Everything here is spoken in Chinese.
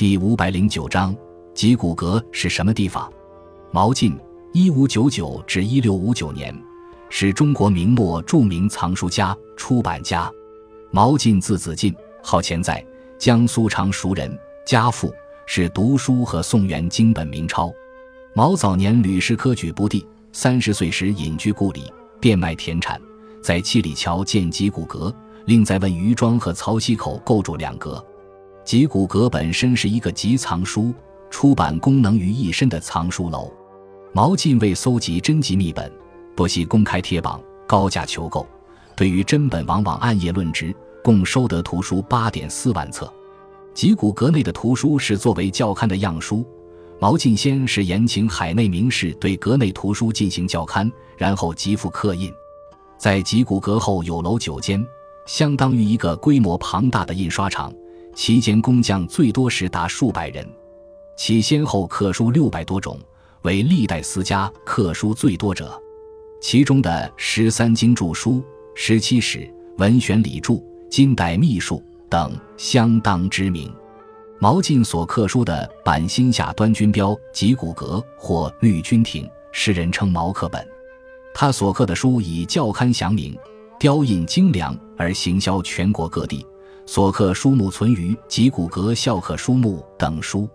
第五百零九章，集古阁是什么地方？毛晋（一五九九至一六五九年）是中国明末著名藏书家、出版家。毛晋字子晋，号钱在，江苏常熟人，家父，是读书和宋元经本明钞。毛早年屡试科举不第，三十岁时隐居故里，变卖田产，在七里桥建集古阁，另在问余庄和曹溪口构筑两阁。集古阁本身是一个集藏书、出版功能于一身的藏书楼。毛晋为搜集真集秘本，不惜公开贴榜，高价求购。对于真本，往往暗夜论值，共收得图书八点四万册。集古阁内的图书是作为校勘的样书。毛晋先是严请海内名士对阁内图书进行校勘，然后即附刻印。在集古阁后有楼九间，相当于一个规模庞大的印刷厂。其间工匠最多时达数百人，其先后刻书六百多种，为历代私家刻书最多者。其中的十三经注书、十七史、文选礼注、金代秘术等相当知名。毛晋所刻书的《版心下端君标》《集古阁》或《绿君亭》，世人称毛刻本。他所刻的书以校勘详明、雕印精良而行销全国各地。所刻书目存于《集古阁校刻书目》等书。